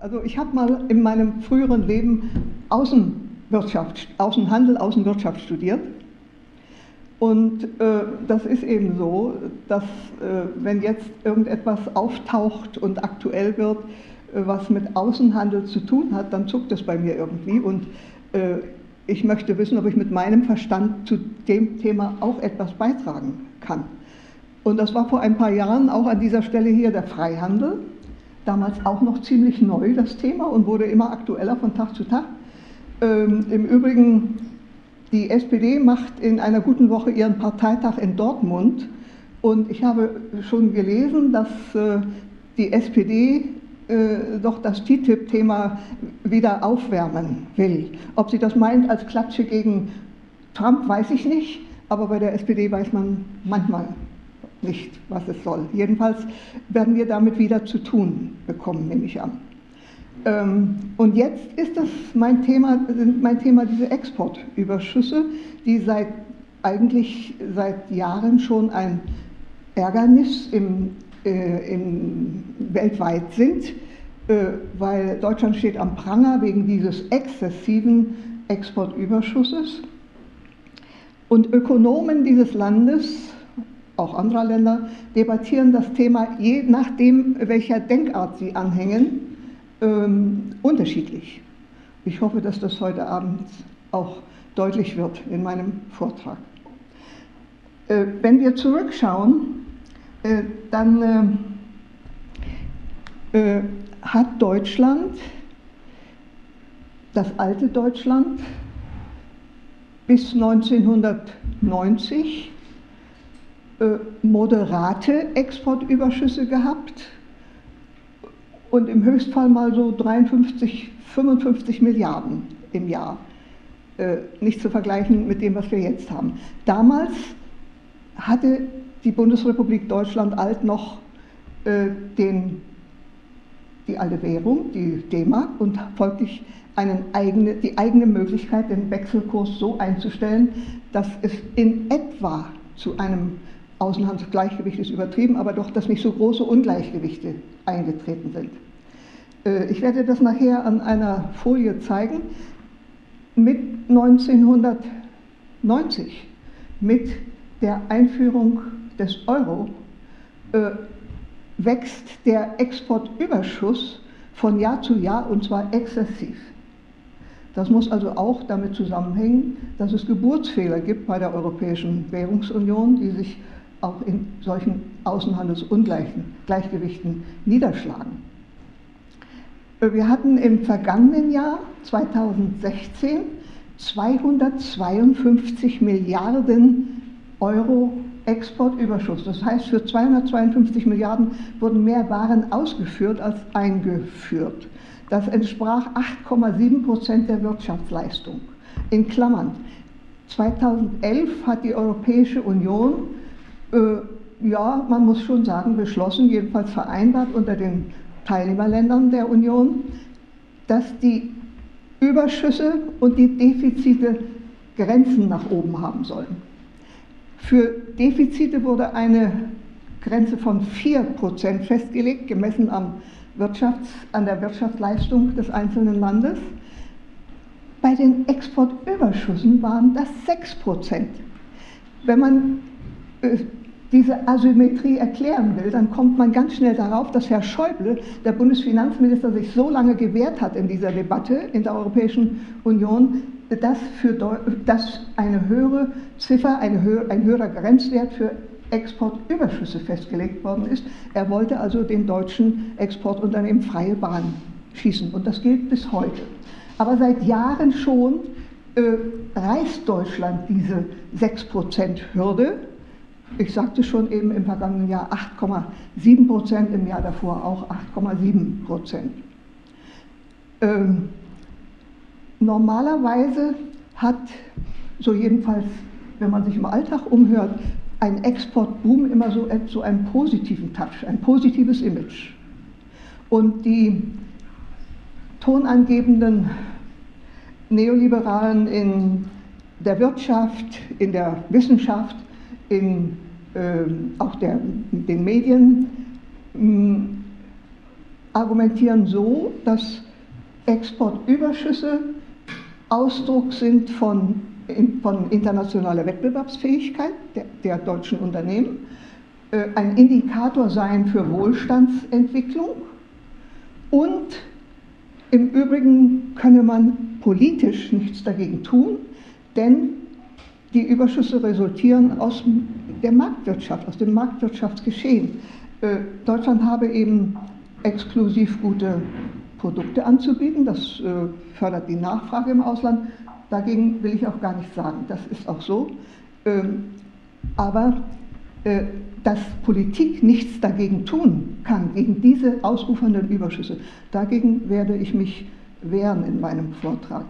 Also ich habe mal in meinem früheren Leben Außenwirtschaft, Außenhandel, Außenwirtschaft studiert. Und äh, das ist eben so, dass äh, wenn jetzt irgendetwas auftaucht und aktuell wird, äh, was mit Außenhandel zu tun hat, dann zuckt es bei mir irgendwie. Und äh, ich möchte wissen, ob ich mit meinem Verstand zu dem Thema auch etwas beitragen kann. Und das war vor ein paar Jahren auch an dieser Stelle hier der Freihandel damals auch noch ziemlich neu, das Thema, und wurde immer aktueller von Tag zu Tag. Ähm, Im Übrigen, die SPD macht in einer guten Woche ihren Parteitag in Dortmund. Und ich habe schon gelesen, dass äh, die SPD äh, doch das TTIP-Thema wieder aufwärmen will. Ob sie das meint als Klatsche gegen Trump, weiß ich nicht, aber bei der SPD weiß man manchmal nicht, was es soll. Jedenfalls werden wir damit wieder zu tun bekommen, nehme ich an. Ähm, und jetzt ist das mein Thema, sind mein Thema diese Exportüberschüsse, die seit eigentlich seit Jahren schon ein Ärgernis im, äh, im weltweit sind, äh, weil Deutschland steht am Pranger wegen dieses exzessiven Exportüberschusses. Und Ökonomen dieses Landes auch anderer Länder, debattieren das Thema je nachdem, welcher Denkart sie anhängen, ähm, unterschiedlich. Ich hoffe, dass das heute Abend auch deutlich wird in meinem Vortrag. Äh, wenn wir zurückschauen, äh, dann äh, äh hat Deutschland, das alte Deutschland, bis 1990 äh, moderate Exportüberschüsse gehabt und im Höchstfall mal so 53, 55 Milliarden im Jahr. Äh, nicht zu vergleichen mit dem, was wir jetzt haben. Damals hatte die Bundesrepublik Deutschland alt noch äh, den, die alte Währung, die D-Mark, und folglich eigene, die eigene Möglichkeit, den Wechselkurs so einzustellen, dass es in etwa zu einem Außenhandelsgleichgewicht ist übertrieben, aber doch, dass nicht so große Ungleichgewichte eingetreten sind. Äh, ich werde das nachher an einer Folie zeigen. Mit 1990, mit der Einführung des Euro, äh, wächst der Exportüberschuss von Jahr zu Jahr und zwar exzessiv. Das muss also auch damit zusammenhängen, dass es Geburtsfehler gibt bei der Europäischen Währungsunion, die sich auch in solchen Außenhandelsungleichgewichten niederschlagen. Wir hatten im vergangenen Jahr 2016 252 Milliarden Euro Exportüberschuss. Das heißt, für 252 Milliarden wurden mehr Waren ausgeführt als eingeführt. Das entsprach 8,7 Prozent der Wirtschaftsleistung. In Klammern, 2011 hat die Europäische Union ja, man muss schon sagen, beschlossen, jedenfalls vereinbart unter den Teilnehmerländern der Union, dass die Überschüsse und die Defizite Grenzen nach oben haben sollen. Für Defizite wurde eine Grenze von 4% festgelegt, gemessen am Wirtschafts-, an der Wirtschaftsleistung des einzelnen Landes. Bei den Exportüberschüssen waren das 6%. Wenn man äh, diese Asymmetrie erklären will, dann kommt man ganz schnell darauf, dass Herr Schäuble, der Bundesfinanzminister, sich so lange gewehrt hat in dieser Debatte in der Europäischen Union, dass, für, dass eine höhere Ziffer, eine höhere, ein höherer Grenzwert für Exportüberschüsse festgelegt worden ist. Er wollte also den deutschen Exportunternehmen freie Bahn schießen und das gilt bis heute. Aber seit Jahren schon äh, reißt Deutschland diese 6%-Hürde ich sagte schon eben im vergangenen Jahr 8,7 Prozent, im Jahr davor auch 8,7 Prozent. Ähm, normalerweise hat, so jedenfalls, wenn man sich im Alltag umhört, ein Exportboom immer so, so einen positiven Touch, ein positives Image. Und die tonangebenden Neoliberalen in der Wirtschaft, in der Wissenschaft in äh, auch der, den Medien mh, argumentieren so, dass Exportüberschüsse Ausdruck sind von, von internationaler Wettbewerbsfähigkeit der, der deutschen Unternehmen, äh, ein Indikator seien für Wohlstandsentwicklung und im Übrigen könne man politisch nichts dagegen tun, denn die Überschüsse resultieren aus der Marktwirtschaft, aus dem Marktwirtschaftsgeschehen. Äh, Deutschland habe eben exklusiv gute Produkte anzubieten, das äh, fördert die Nachfrage im Ausland. Dagegen will ich auch gar nicht sagen, das ist auch so. Ähm, aber äh, dass Politik nichts dagegen tun kann, gegen diese ausufernden Überschüsse, dagegen werde ich mich wehren in meinem Vortrag.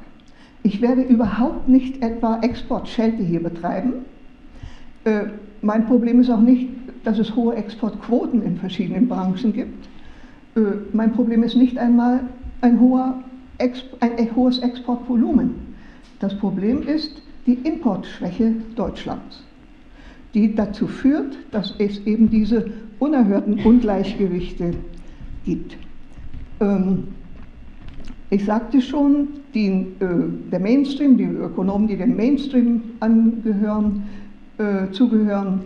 Ich werde überhaupt nicht etwa Exportschelte hier betreiben. Äh, mein Problem ist auch nicht, dass es hohe Exportquoten in verschiedenen Branchen gibt. Äh, mein Problem ist nicht einmal ein, hoher Exp ein hohes Exportvolumen. Das Problem ist die Importschwäche Deutschlands, die dazu führt, dass es eben diese unerhörten Ungleichgewichte gibt. Ähm, ich sagte schon, die, äh, der Mainstream, die Ökonomen, die dem Mainstream angehören, äh, zugehören,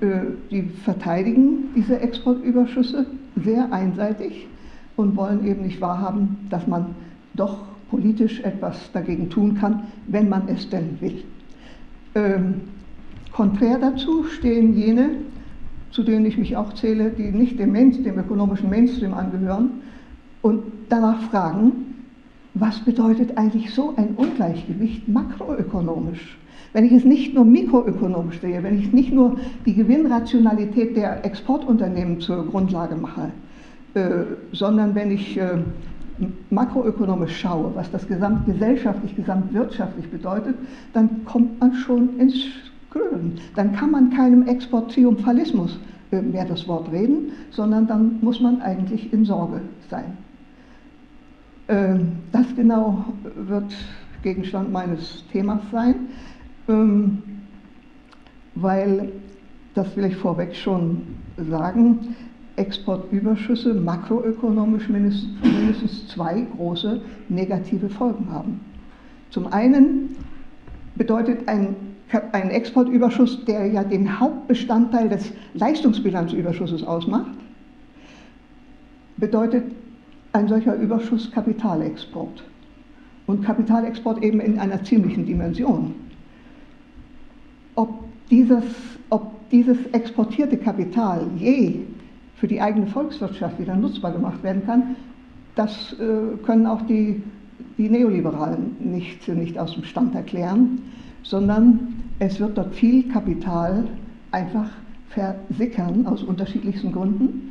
äh, die verteidigen diese Exportüberschüsse sehr einseitig und wollen eben nicht wahrhaben, dass man doch politisch etwas dagegen tun kann, wenn man es denn will. Ähm, konträr dazu stehen jene, zu denen ich mich auch zähle, die nicht dem, Main, dem ökonomischen Mainstream angehören und danach fragen, was bedeutet eigentlich so ein Ungleichgewicht makroökonomisch? Wenn ich es nicht nur mikroökonomisch sehe, wenn ich nicht nur die Gewinnrationalität der Exportunternehmen zur Grundlage mache, äh, sondern wenn ich äh, makroökonomisch schaue, was das gesamtgesellschaftlich, gesamtwirtschaftlich bedeutet, dann kommt man schon ins Grün. Dann kann man keinem Exporttriumphalismus äh, mehr das Wort reden, sondern dann muss man eigentlich in Sorge sein. Ähm, das genau wird Gegenstand meines Themas sein, ähm, weil, das will ich vorweg schon sagen, Exportüberschüsse makroökonomisch mindestens zwei große negative Folgen haben. Zum einen bedeutet ein, ein Exportüberschuss, der ja den Hauptbestandteil des Leistungsbilanzüberschusses ausmacht, bedeutet ein solcher Überschuss Kapitalexport. Und Kapitalexport eben in einer ziemlichen Dimension. Ob dieses, ob dieses exportierte Kapital je für die eigene Volkswirtschaft wieder nutzbar gemacht werden kann, das äh, können auch die, die Neoliberalen nicht, nicht aus dem Stand erklären, sondern es wird dort viel Kapital einfach versickern aus unterschiedlichsten Gründen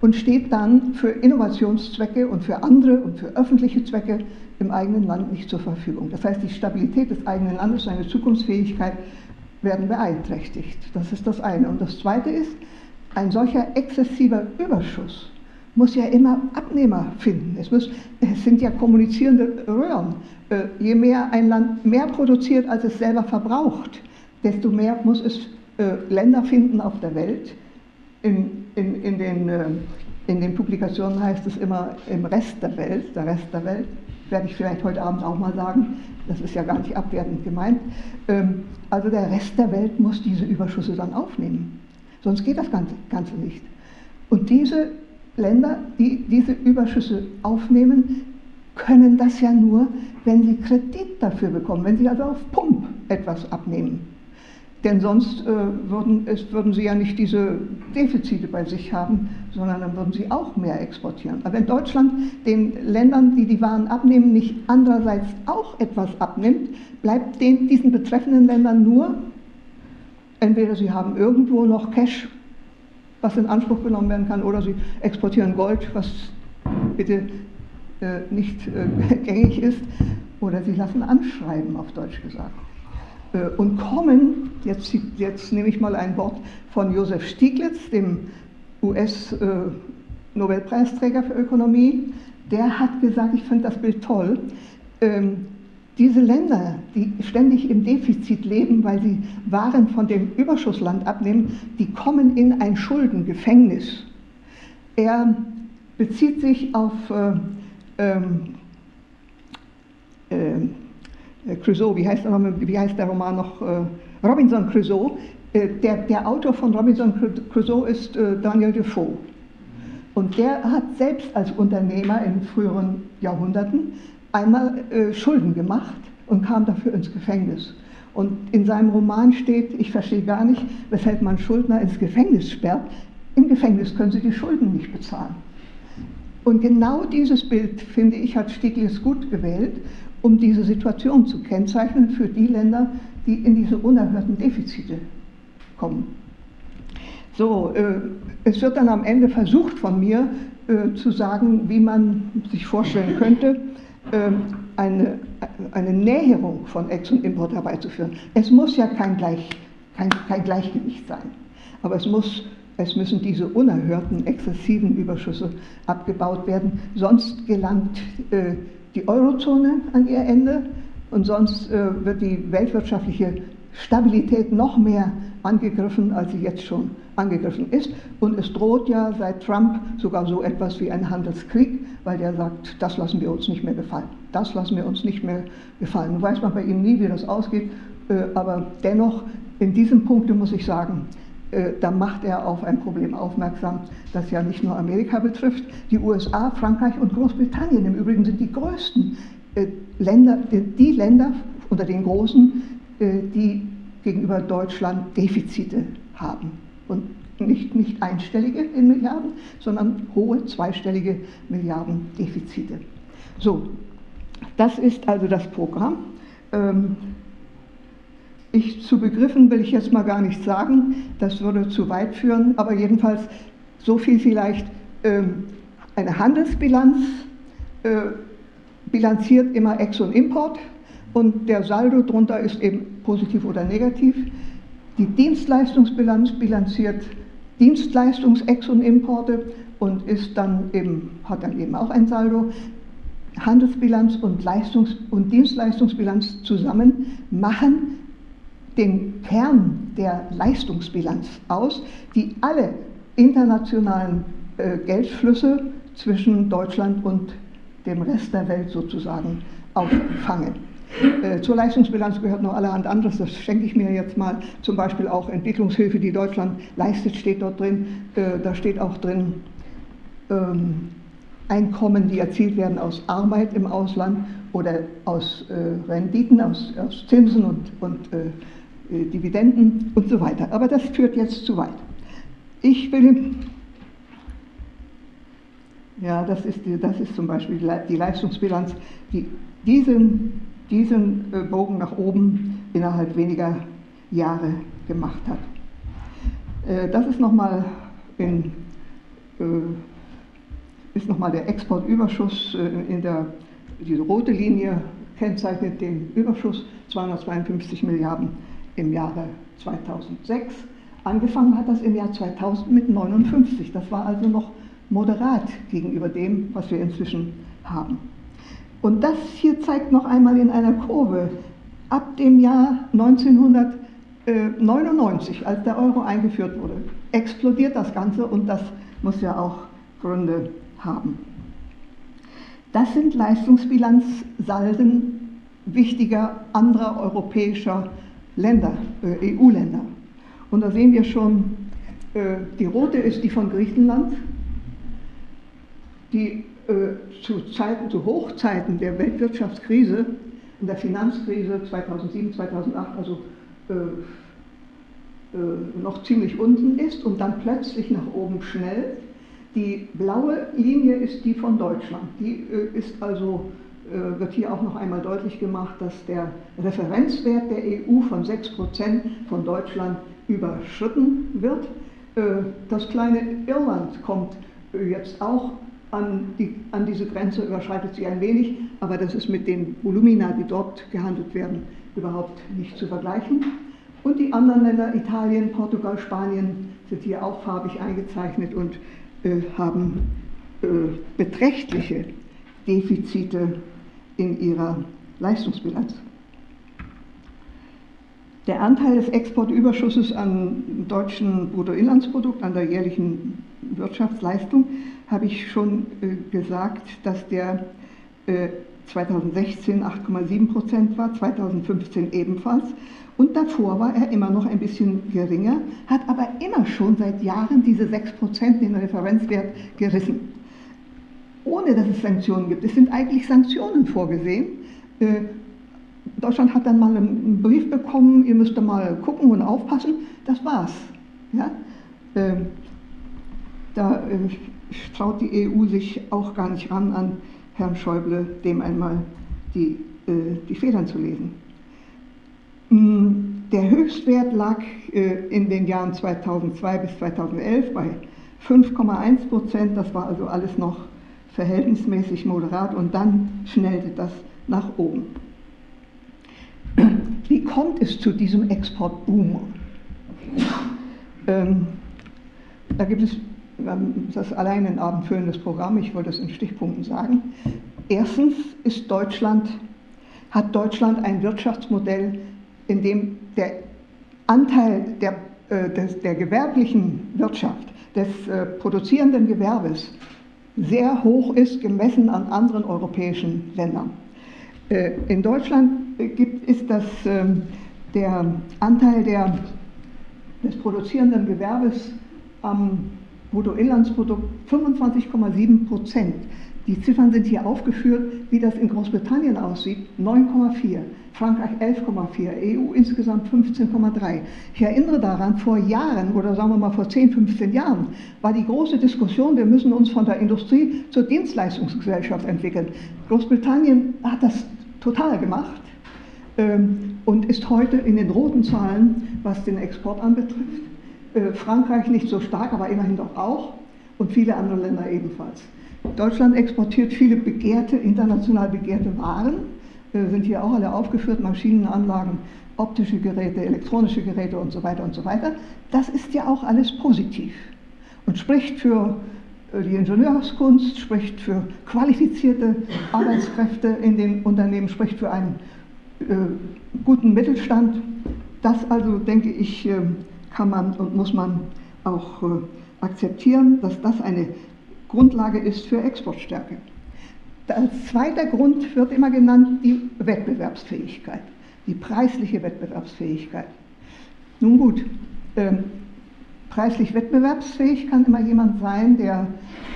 und steht dann für Innovationszwecke und für andere und für öffentliche Zwecke im eigenen Land nicht zur Verfügung. Das heißt, die Stabilität des eigenen Landes, seine Zukunftsfähigkeit werden beeinträchtigt. Das ist das eine. Und das zweite ist, ein solcher exzessiver Überschuss muss ja immer Abnehmer finden. Es, muss, es sind ja kommunizierende Röhren. Äh, je mehr ein Land mehr produziert, als es selber verbraucht, desto mehr muss es äh, Länder finden auf der Welt, in, in, in, den, äh, in den Publikationen heißt es immer im Rest der Welt, der Rest der Welt, werde ich vielleicht heute Abend auch mal sagen, das ist ja gar nicht abwertend gemeint. Ähm, also der Rest der Welt muss diese Überschüsse dann aufnehmen, sonst geht das Ganze, Ganze nicht. Und diese Länder, die diese Überschüsse aufnehmen, können das ja nur, wenn sie Kredit dafür bekommen, wenn sie also auf Pump etwas abnehmen. Denn sonst äh, würden, es, würden sie ja nicht diese Defizite bei sich haben, sondern dann würden sie auch mehr exportieren. Aber wenn Deutschland den Ländern, die die Waren abnehmen, nicht andererseits auch etwas abnimmt, bleibt den, diesen betreffenden Ländern nur, entweder sie haben irgendwo noch Cash, was in Anspruch genommen werden kann, oder sie exportieren Gold, was bitte äh, nicht äh, gängig ist, oder sie lassen anschreiben, auf Deutsch gesagt. Äh, und kommen, jetzt, jetzt nehme ich mal ein Wort von Josef Stieglitz, dem US-Nobelpreisträger für Ökonomie, der hat gesagt, ich finde das Bild toll, ähm, diese Länder, die ständig im Defizit leben, weil sie Waren von dem Überschussland abnehmen, die kommen in ein Schuldengefängnis. Er bezieht sich auf äh, ähm, äh, Crusoe, wie heißt, der, wie heißt, der, Roman noch? Äh, Robinson Crusoe. Äh, der, der, Autor von Robinson Crusoe ist äh, Daniel Defoe. Und der hat selbst als Unternehmer in früheren Jahrhunderten einmal äh, Schulden gemacht und kam dafür ins Gefängnis. Und in seinem Roman steht, ich verstehe gar nicht, weshalb man Schuldner ins Gefängnis sperrt. Im Gefängnis können sie die Schulden nicht bezahlen. Und genau dieses Bild, finde ich, hat Stiglitz gut gewählt, um diese Situation zu kennzeichnen für die Länder, die in diese unerhörten Defizite kommen. So, äh, es wird dann am Ende versucht von mir äh, zu sagen, wie man sich vorstellen könnte, äh, eine, eine Näherung von Ex und Import herbeizuführen. Es muss ja kein, Gleich, kein, kein Gleichgewicht sein, aber es, muss, es müssen diese unerhörten, exzessiven Überschüsse abgebaut werden, sonst gelangt äh, die Eurozone an ihr Ende und sonst äh, wird die weltwirtschaftliche Stabilität noch mehr angegriffen, als sie jetzt schon angegriffen ist. Und es droht ja seit Trump sogar so etwas wie ein Handelskrieg, weil der sagt, das lassen wir uns nicht mehr gefallen. Das lassen wir uns nicht mehr gefallen. Nun weiß man bei ihm nie, wie das ausgeht, äh, aber dennoch, in diesem Punkt muss ich sagen, da macht er auf ein Problem aufmerksam, das ja nicht nur Amerika betrifft. Die USA, Frankreich und Großbritannien im Übrigen sind die größten äh, Länder, die Länder unter den großen, die gegenüber Deutschland Defizite haben. Und nicht, nicht einstellige in Milliarden, sondern hohe zweistellige Milliarden Defizite. So, das ist also das Programm. Ähm, ich zu Begriffen will ich jetzt mal gar nichts sagen, das würde zu weit führen, aber jedenfalls so viel vielleicht, ähm, eine Handelsbilanz äh, bilanziert immer Ex und Import und der Saldo drunter ist eben positiv oder negativ. Die Dienstleistungsbilanz bilanziert Dienstleistungsex und Importe und ist dann eben, hat dann eben auch ein Saldo. Handelsbilanz und, Leistungs- und Dienstleistungsbilanz zusammen machen den Kern der Leistungsbilanz aus, die alle internationalen äh, Geldflüsse zwischen Deutschland und dem Rest der Welt sozusagen auffangen. Äh, zur Leistungsbilanz gehört noch allerhand anderes, das schenke ich mir jetzt mal. Zum Beispiel auch Entwicklungshilfe, die Deutschland leistet, steht dort drin. Äh, da steht auch drin ähm, Einkommen, die erzielt werden aus Arbeit im Ausland oder aus äh, Renditen, aus, aus, Zinsen und, und Dividenden und so weiter. Aber das führt jetzt zu weit. Ich will ja, das ist, das ist zum Beispiel die Leistungsbilanz, die diesen diesen äh, Bogen nach oben innerhalb weniger Jahre gemacht hat. Äh, das ist nochmal in, äh, ist nochmal der Exportüberschuss in der, diese rote Linie kennzeichnet den Überschuss 252 Milliarden im Jahre 2006. Angefangen hat das im Jahr 2000 mit 59. Das war also noch moderat gegenüber dem, was wir inzwischen haben. Und das hier zeigt noch einmal in einer Kurve, ab dem Jahr 1999, als der Euro eingeführt wurde, explodiert das Ganze und das muss ja auch Gründe haben. Das sind Leistungsbilanzsalden wichtiger anderer europäischer Länder, äh, EU-Länder. Und da sehen wir schon, äh, die rote ist die von Griechenland, die äh, zu Zeiten, zu Hochzeiten der Weltwirtschaftskrise, in der Finanzkrise 2007, 2008, also äh, äh, noch ziemlich unten ist und dann plötzlich nach oben schnell. Die blaue Linie ist die von Deutschland. Die äh, ist also, wird hier auch noch einmal deutlich gemacht, dass der Referenzwert der EU von 6% von Deutschland überschritten wird. Äh, das kleine Irland kommt jetzt auch an, die, an diese Grenze überschreitet sie ein wenig, aber das ist mit den Volumina, die dort gehandelt werden, überhaupt nicht zu vergleichen. Und die anderen Länder, Italien, Portugal, Spanien, sind hier auch farbig eingezeichnet und äh, haben äh, beträchtliche Defizite in ihrer Leistungsbilanz. Der Anteil des Exportüberschusses am deutschen Bruttoinlandsprodukt, an der jährlichen Wirtschaftsleistung, habe ich schon äh, gesagt, dass der äh, 2016 8,7 Prozent war, 2015 ebenfalls. Und davor war er immer noch ein bisschen geringer, hat aber immer schon seit Jahren diese 6 Prozent, den Referenzwert, gerissen. Ohne dass es Sanktionen gibt. Es sind eigentlich Sanktionen vorgesehen. Äh, Deutschland hat dann mal einen Brief bekommen, ihr müsst da mal gucken und aufpassen. Das war's. Ja? Ähm, da äh, traut die EU sich auch gar nicht ran an Herrn Schäuble, dem einmal die, äh, die Federn zu lesen. Mm, der Höchstwert lag in den Jahren 2002 bis 2011 bei 5,1 Prozent. Das war also alles noch verhältnismäßig moderat und dann schnellte das nach oben. Wie kommt es zu diesem Exportboom? Ähm, da gibt es das ist allein ein abendfüllendes Programm, ich wollte es in Stichpunkten sagen. Erstens ist Deutschland, hat Deutschland ein Wirtschaftsmodell, in dem der Anteil der, äh, des, der gewerblichen Wirtschaft, des äh, produzierenden Gewerbes sehr hoch ist, gemessen an anderen europäischen Ländern. Äh, in Deutschland gibt, ist das, ähm, der Anteil der, des produzierenden Gewerbes am Bruttoinlandsprodukt 25,7 Prozent. Die Ziffern sind hier aufgeführt, wie das in Großbritannien aussieht, 9,4, Frankreich 11,4, EU insgesamt 15,3. Ich erinnere daran, vor Jahren oder sagen wir mal vor 10, 15 Jahren war die große Diskussion, wir müssen uns von der Industrie zur Dienstleistungsgesellschaft entwickeln. Großbritannien hat das total gemacht ähm, und ist heute in den roten Zahlen, was den Export anbetrifft. Äh, Frankreich nicht so stark, aber immerhin doch auch und viele andere Länder ebenfalls. Deutschland exportiert viele begehrte, international begehrte Waren, äh, sind hier auch alle aufgeführt, Maschinenanlagen, optische Geräte, elektronische Geräte und so weiter und so weiter. Das ist ja auch alles positiv und spricht für äh, die Ingenieurskunst, spricht für qualifizierte Arbeitskräfte in den Unternehmen, spricht für einen äh, guten Mittelstand. Das also, denke ich, äh, kann man und muss man auch äh, akzeptieren, dass das eine Grundlage ist für Exportstärke. Als zweiter Grund wird immer genannt die Wettbewerbsfähigkeit, die preisliche Wettbewerbsfähigkeit. Nun gut, ähm, preislich wettbewerbsfähig kann immer jemand sein, der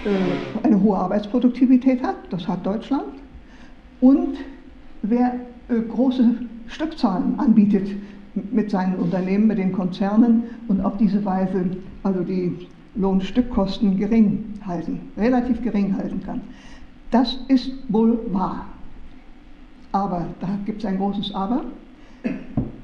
äh, eine hohe Arbeitsproduktivität hat, das hat Deutschland, und wer äh, große Stückzahlen anbietet mit seinen Unternehmen, mit den Konzernen und auf diese Weise also die Lohnstückkosten gering halten, relativ gering halten kann. Das ist wohl wahr. Aber, da gibt es ein großes Aber,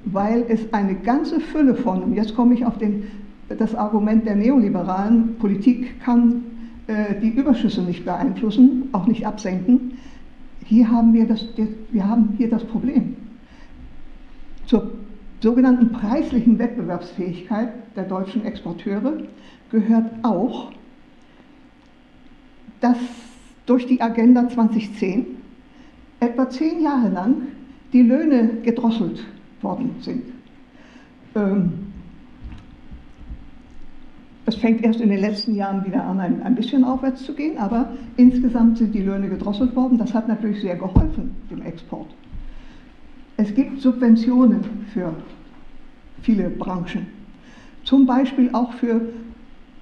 weil es eine ganze Fülle von, und jetzt komme ich auf den, das Argument der neoliberalen, Politik kann äh, die Überschüsse nicht beeinflussen, auch nicht absenken. Hier haben wir das, wir haben hier das Problem. Zur sogenannten preislichen Wettbewerbsfähigkeit der deutschen Exporteure gehört auch, dass durch die Agenda 2010 etwa zehn Jahre lang die Löhne gedrosselt worden sind. Ähm, es fängt erst in den letzten Jahren wieder an, ein, ein, bisschen aufwärts zu gehen, aber insgesamt sind die Löhne gedrosselt worden. Das hat natürlich sehr geholfen dem Export. Es gibt Subventionen für viele Branchen, zum Beispiel auch für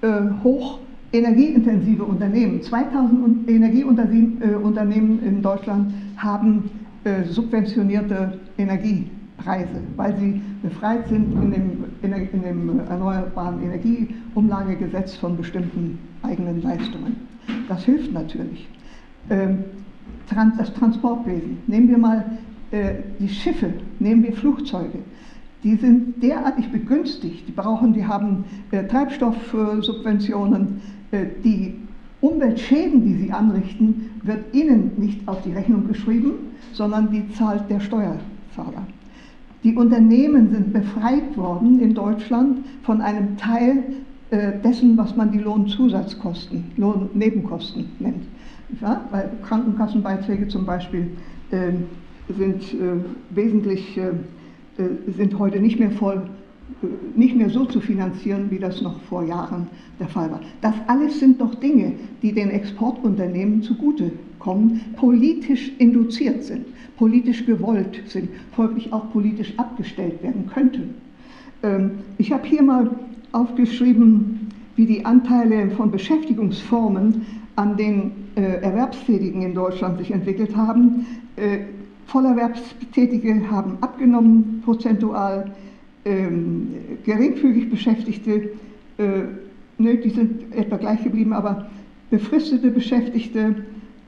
äh, hoch energieintensive Unternehmen. 2000 Energieunternehmen in Deutschland haben äh, subventionierte Energiepreise, weil sie befreit sind in dem, in dem Erneuerbaren Energieumlagegesetz von bestimmten eigenen Leistungen. Das hilft natürlich. Ähm, das Transportwesen. Nehmen wir mal äh, die Schiffe, nehmen wir Flugzeuge. Die sind derartig begünstigt, die brauchen, die haben äh, Treibstoffsubventionen, äh, die Umweltschäden, die sie anrichten, wird ihnen nicht auf die Rechnung geschrieben, sondern die zahlt der Steuerzahler. Die Unternehmen sind befreit worden in Deutschland von einem Teil äh, dessen, was man die Lohnzusatzkosten, Lohnnebenkosten nennt. Ja? Weil Krankenkassenbeiträge zum Beispiel äh, sind äh, wesentlich, äh, sind heute nicht mehr voll nicht mehr so zu finanzieren, wie das noch vor Jahren der Fall war. Das alles sind doch Dinge, die den Exportunternehmen zugutekommen, politisch induziert sind, politisch gewollt sind, folglich auch politisch abgestellt werden könnten. Ähm, ich habe hier mal aufgeschrieben, wie die Anteile von Beschäftigungsformen an den äh, Erwerbstätigen in Deutschland sich entwickelt haben. Vollerwerbstätige haben abgenommen prozentual, ähm, geringfügig Beschäftigte, äh, ne, die sind etwa gleich geblieben, aber befristete Beschäftigte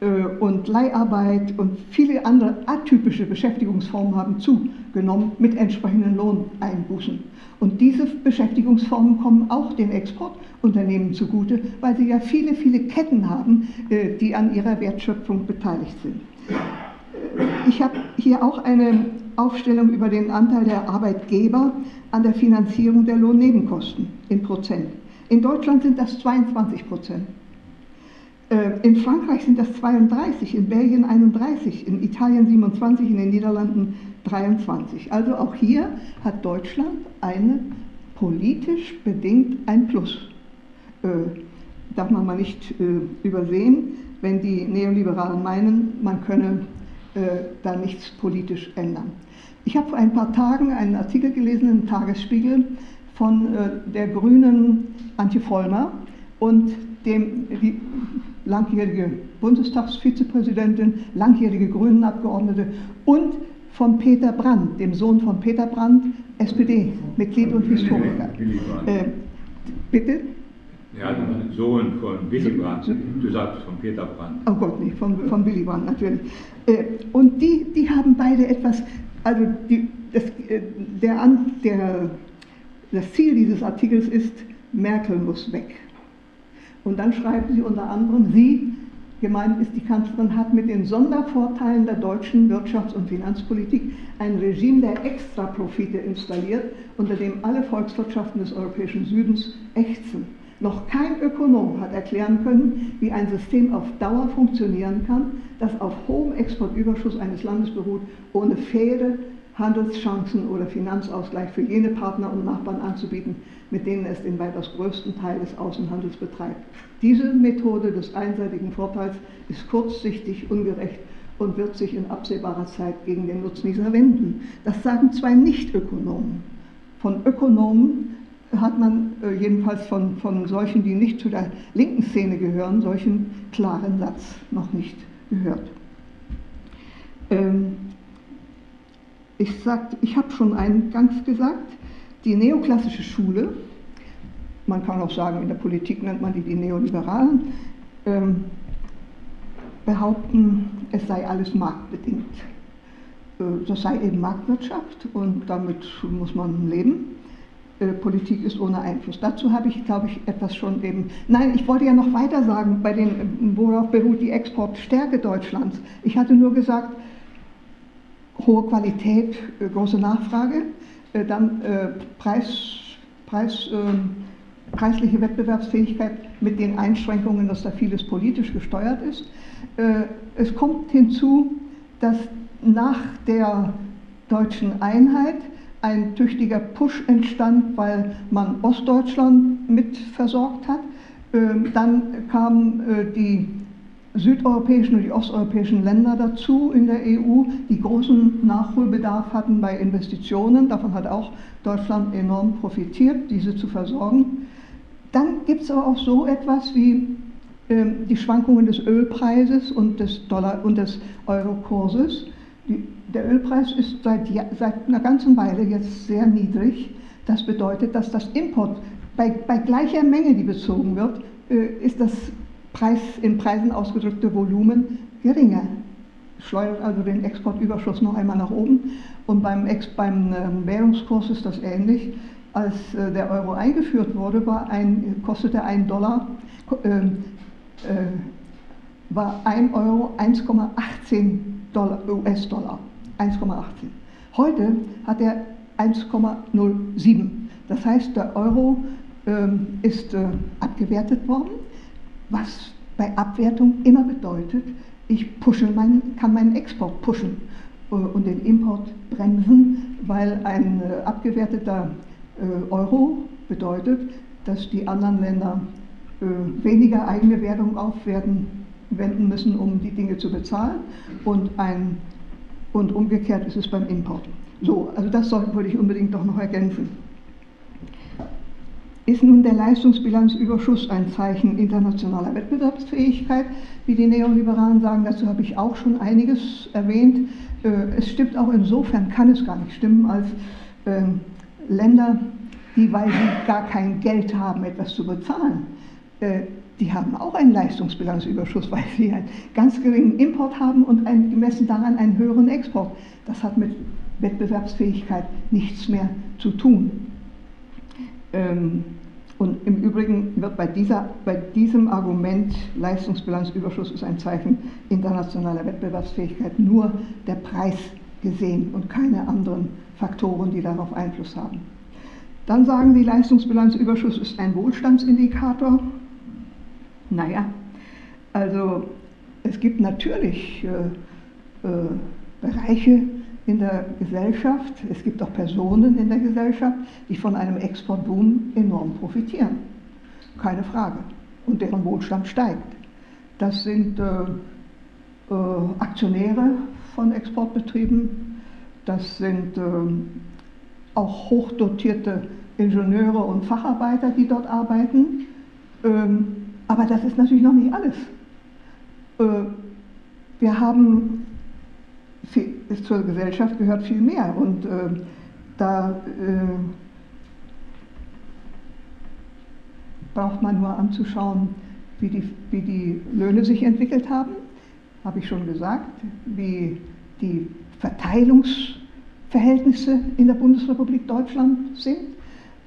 äh, und Leiharbeit und viele andere atypische Beschäftigungsformen haben zugenommen mit entsprechenden Lohneinbußen. Und diese Beschäftigungsformen kommen auch den Exportunternehmen zugute, weil sie ja viele, viele Ketten haben, äh, die an ihrer Wertschöpfung beteiligt sind. Ich habe hier auch eine Aufstellung über den Anteil der Arbeitgeber an der Finanzierung der Lohnnebenkosten in Prozent. In Deutschland sind das 22 Prozent. Äh, in Frankreich sind das 32, in Belgien 31, in Italien 27, in den Niederlanden 23. Also auch hier hat Deutschland eine politisch bedingt ein Plus. Äh, darf man mal nicht äh, übersehen, wenn die Neoliberalen meinen, man könne da nichts politisch ändern. Ich habe vor ein paar Tagen einen Artikel gelesen im Tagesspiegel von äh, der grünen Antje Vollmer und dem, die langjährige Bundestagsvizepräsidentin, langjährige Grünen-Abgeordnete und von Peter Brandt, dem Sohn von Peter Brandt, SPD-Mitglied und Historiker. Äh, bitte? Ja, den Sohn von Willy Brandt, du sagst von Peter Brandt. Oh Gott, nicht, von, von Willy Brandt natürlich. Äh, und die, die haben beide etwas, also die, das, äh, der, der, das Ziel dieses Artikels ist, Merkel muss weg. Und dann schreiben sie unter anderem, sie, gemeint ist die Kanzlerin, hat mit den Sondervorteilen der deutschen Wirtschafts- und Finanzpolitik ein Regime der Extraprofite installiert, unter dem alle Volkswirtschaften des europäischen Südens ächzen. Noch kein Ökonom hat erklären können, wie ein System auf Dauer funktionieren kann, das auf hohem Exportüberschuss eines Landes beruht, ohne faire Handelschancen oder Finanzausgleich für jene Partner und Nachbarn anzubieten, mit denen es den weitaus größten Teil des Außenhandels betreibt. Diese Methode des einseitigen Vorteils ist kurzsichtig, ungerecht und wird sich in absehbarer Zeit gegen den Nutznießer wenden. Das sagen zwei Nicht-Ökonomen. Von Ökonomen hat man äh, jedenfalls von, von solchen, die nicht zu der linken Szene gehören, solchen klaren Satz noch nicht gehört. Ähm, ich, ich habe schon eingangs gesagt, die neoklassische Schule, man kann auch sagen, in der Politik nennt man die die Neoliberalen, ähm, behaupten, es sei alles marktbedingt. Äh, das sei eben Marktwirtschaft und damit muss man leben. Äh, Politik ist ohne Einfluss. Dazu habe ich, glaube ich, etwas schon eben. Nein, ich wollte ja noch weiter sagen, bei den, worauf beruht die Exportstärke Deutschlands. Ich hatte nur gesagt, hohe Qualität, äh, große Nachfrage, äh, dann äh, Preis, Preis, ähm, preisliche Wettbewerbsfähigkeit mit den Einschränkungen, dass da vieles politisch gesteuert ist. Es kommt hinzu, dass nach der deutschen Einheit ein tüchtiger Push entstand, weil man Ostdeutschland mit versorgt hat. Ähm, dann kam die südeuropäischen und die osteuropäischen Länder dazu in der EU, die großen Nachholbedarf hatten bei Investitionen. Davon hat auch Deutschland enorm profitiert, diese zu versorgen. Dann gibt es aber auch so etwas wie äh, die Schwankungen des Ölpreises und des Dollar und des Eurokurses. Die, der Ölpreis ist seit, seit einer ganzen Weile jetzt sehr niedrig. Das bedeutet, dass das Import bei, bei gleicher Menge, die bezogen wird, äh, ist das Preis, in Preisen ausgedrückte Volumen geringer. Schleudert also den Exportüberschuss noch einmal nach oben. Und beim, Ex beim äh, Währungskurs ist das ähnlich. Als äh, der Euro eingeführt wurde, war ein, kostete ein Dollar, äh, äh war ein Euro 1,18 US-Dollar. 1,18. Heute hat er 1,07. Das heißt, der Euro ähm, ist äh, abgewertet worden was bei Abwertung immer bedeutet, ich pushe mein, kann meinen Export pushen äh, und den Import bremsen, weil ein äh, abgewerteter Äh, Euro bedeutet, dass die anderen Länder äh, weniger eigene Währung aufwenden müssen, um die Dinge zu bezahlen und, ein, und umgekehrt ist es beim Import. So, also das wollte ich unbedingt doch noch ergänzen. Ist nun der Leistungsbilanzüberschuss ein Zeichen internationaler Wettbewerbsfähigkeit, wie die Neoliberalen sagen? Dazu habe ich auch schon einiges erwähnt. Äh, es stimmt auch insofern, kann es gar nicht stimmen, als ähm, Länder, die, weil sie gar kein Geld haben, etwas zu bezahlen, äh, die haben auch einen Leistungsbilanzüberschuss, weil sie einen ganz geringen Import haben und einen, gemessen daran einen höheren Export. Das hat mit Wettbewerbsfähigkeit nichts mehr zu tun. Ähm, und im Übrigen wird bei, dieser, bei diesem Argument Leistungsbilanzüberschuss ist ein Zeichen internationaler Wettbewerbsfähigkeit nur der Preis gesehen und keine anderen Faktoren, die darauf Einfluss haben. Dann sagen die Leistungsbilanzüberschuss ist ein Wohlstandsindikator. Naja, also es gibt natürlich äh, äh, Bereiche, in der Gesellschaft, es gibt auch Personen in der Gesellschaft, die von einem Exportboom enorm profitieren. Keine Frage. Und deren Wohlstand steigt. Das sind äh, äh, Aktionäre von Exportbetrieben, das sind äh, auch hochdotierte Ingenieure und Facharbeiter, die dort arbeiten. Ähm, aber das ist natürlich noch nicht alles. Äh, wir haben zur Gesellschaft gehört viel mehr. Und äh, da äh, braucht man nur anzuschauen, wie die, wie die Löhne sich entwickelt haben, habe ich schon gesagt, wie die Verteilungsverhältnisse in der Bundesrepublik Deutschland sind.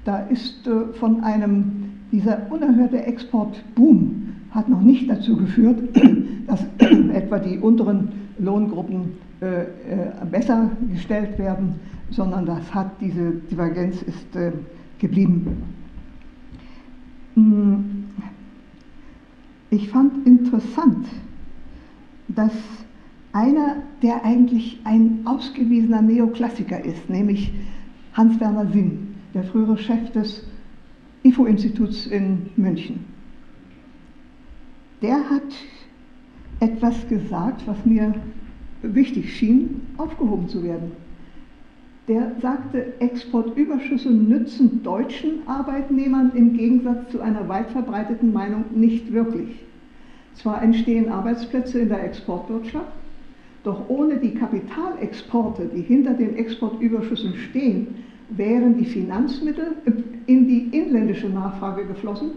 Da ist von einem, dieser unerhörte Exportboom hat noch nicht dazu geführt, dass etwa die unteren Lohngruppen äh, äh, besser gestellt werden, sondern das hat, diese Divergenz ist äh, geblieben. Hm. Ich fand interessant, dass einer, der eigentlich ein ausgewiesener Neoklassiker ist, nämlich Hans-Werner Sinn, der frühere Chef des IFO-Instituts in München, der hat etwas gesagt, was mir wichtig schien, aufgehoben zu werden. Der sagte, Exportüberschüsse nützen deutschen Arbeitnehmern im Gegensatz zu einer weit verbreiteten Meinung nicht wirklich. Zwar entstehen Arbeitsplätze in der Exportwirtschaft, doch ohne die Kapitalexporte, die hinter den Exportüberschüssen stehen, wären die Finanzmittel in die inländische Nachfrage geflossen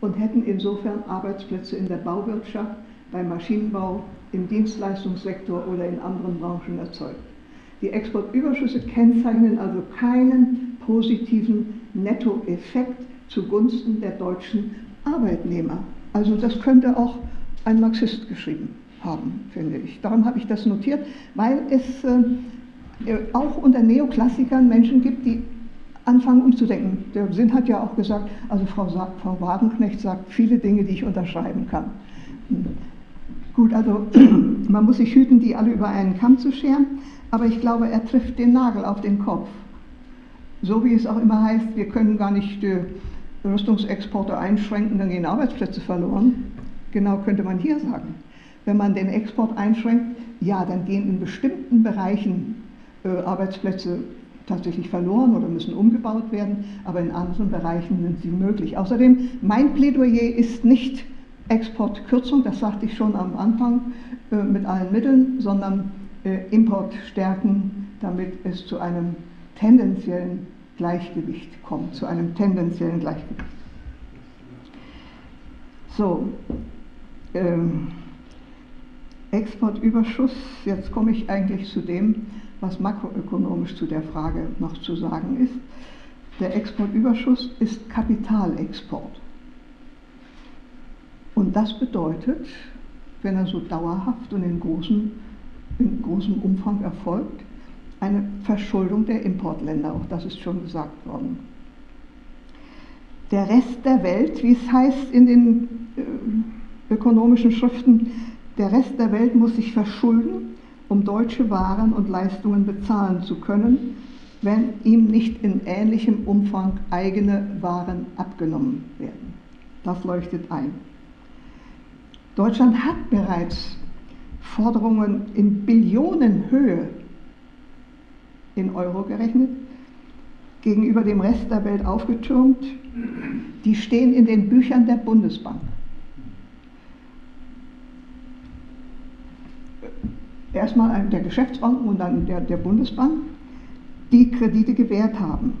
und hätten insofern Arbeitsplätze in der Bauwirtschaft, beim Maschinenbau, im Dienstleistungssektor oder in anderen Branchen erzeugt. Die Exportüberschüsse kennzeichnen also keinen positiven Nettoeffekt zugunsten der deutschen Arbeitnehmer. Also das könnte auch ein Marxist geschrieben haben, finde ich. Darum habe ich das notiert, weil es äh, auch unter Neoklassikern Menschen gibt, die anfangen umzudenken. Der Sinn hat ja auch gesagt, also Frau, Frau Wagenknecht sagt viele Dinge, die ich unterschreiben kann. Gut, also man muss sich hüten, die alle über einen Kamm zu scheren, aber ich glaube, er trifft den Nagel auf den Kopf. So wie es auch immer heißt, wir können gar nicht die Rüstungsexporte einschränken, dann gehen Arbeitsplätze verloren. Genau könnte man hier sagen. Wenn man den Export einschränkt, ja, dann gehen in bestimmten Bereichen äh, Arbeitsplätze tatsächlich verloren oder müssen umgebaut werden, aber in anderen Bereichen sind sie möglich. Außerdem, mein Plädoyer ist nicht Exportkürzung, das sagte ich schon am Anfang, äh, mit allen Mitteln, sondern äh, Import stärken, damit es zu einem tendenziellen Gleichgewicht kommt, zu einem tendenziellen Gleichgewicht. So, ähm, Exportüberschuss, jetzt komme ich eigentlich zu dem, was makroökonomisch zu der Frage noch zu sagen ist. Der Exportüberschuss ist Kapitalexport. Und das bedeutet, wenn er so dauerhaft und in großem, in großem Umfang erfolgt, eine Verschuldung der Importländer. Auch das ist schon gesagt worden. Der Rest der Welt, wie es heißt in den äh, ökonomischen Schriften, der Rest der Welt muss sich verschulden, um deutsche Waren und Leistungen bezahlen zu können. wenn ihm nicht in ähnlichem Umfang eigene Waren abgenommen werden. Das leuchtet ein. Deutschland hat bereits Forderungen in Billionenhöhe in Euro gerechnet gegenüber dem Rest der Welt aufgetürmt. Die stehen in den Büchern der Bundesbank. Erstmal der Geschäftsbanken und dann der, der Bundesbank, die Kredite gewährt haben.